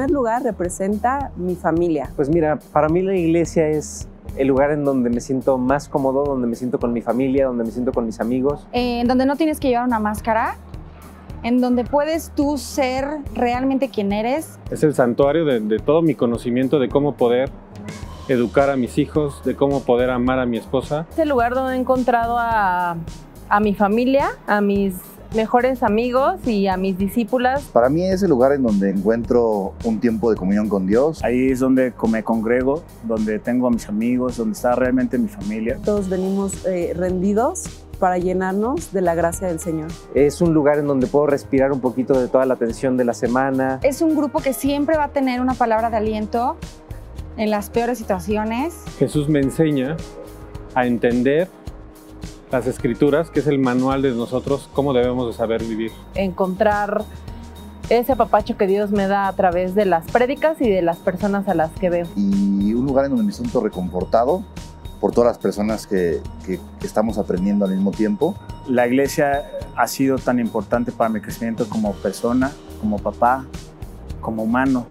primer lugar representa mi familia. Pues mira, para mí la iglesia es el lugar en donde me siento más cómodo, donde me siento con mi familia, donde me siento con mis amigos. En donde no tienes que llevar una máscara, en donde puedes tú ser realmente quien eres. Es el santuario de, de todo mi conocimiento de cómo poder educar a mis hijos, de cómo poder amar a mi esposa. Es el lugar donde he encontrado a, a mi familia, a mis mejores amigos y a mis discípulas. Para mí es el lugar en donde encuentro un tiempo de comunión con Dios. Ahí es donde me congrego, donde tengo a mis amigos, donde está realmente mi familia. Todos venimos eh, rendidos para llenarnos de la gracia del Señor. Es un lugar en donde puedo respirar un poquito de toda la tensión de la semana. Es un grupo que siempre va a tener una palabra de aliento en las peores situaciones. Jesús me enseña a entender las escrituras, que es el manual de nosotros, cómo debemos de saber vivir. Encontrar ese apapacho que Dios me da a través de las prédicas y de las personas a las que veo. Y un lugar en donde me siento reconfortado por todas las personas que, que, que estamos aprendiendo al mismo tiempo. La iglesia ha sido tan importante para mi crecimiento como persona, como papá, como humano.